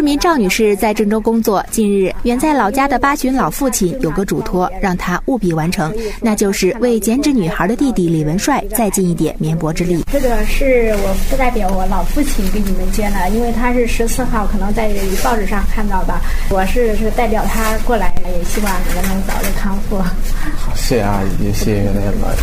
市民赵女士在郑州工作，近日远在老家的八旬老父亲有个嘱托，让她务必完成，那就是为剪纸女孩的弟弟李文帅再尽一点绵薄之力。这个是我不代表我老父亲给你们捐的，因为他是十四号，可能在报纸上看到的。我是是代表他过来，也希望你们能早日康复。好，谢谢阿姨，谢谢那个老师。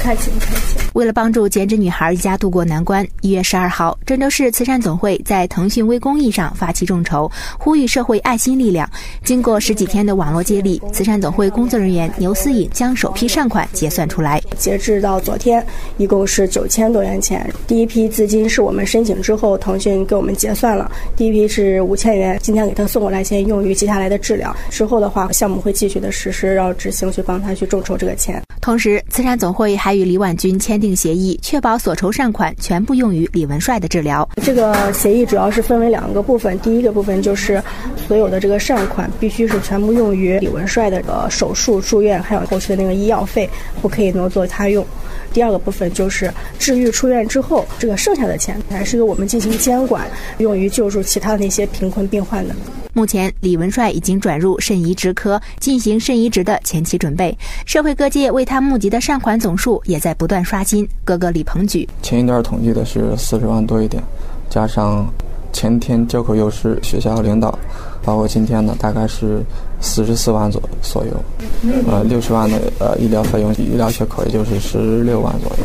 客气不客气。为了帮助剪纸女孩一家度过难关，一月十二号，郑州市慈善总会在腾讯微公益上发起众筹，呼吁社会爱心力量。经过十几天的网络接力，慈善总会工作人员牛思颖将首批善款结算出来。截至到昨天，一共是九千多元钱。第一批资金是我们申请之后，腾讯给我们结算了。第一批是五千元，今天给他送过来，先用于接下来的治疗。之后的话，项目会继续的实施，然后执行去帮他去众筹这个钱。同时，慈善总会还与李婉君签订协议，确保所筹善款全部用于李文帅的治疗。这个协议主要是分为两个部分，第一个部分就是所有的这个善款必须是全部用于李文帅的呃手术、住院还有后期的那个医药费，不可以挪作他用。第二个部分就是治愈出院之后，这个剩下的钱还是由我们进行监管，用于救助其他的那些贫困病患的。目前，李文帅已经转入肾移植科进行肾移植的前期准备。社会各界为他募集的善款总数也在不断刷新。哥哥李鹏举，前一段统计的是四十万多一点，加上前天交口又是学校领导，包括今天呢，大概是四十四万左左右。呃，六十万的呃医疗费用，医疗缺口也就是十六万左右。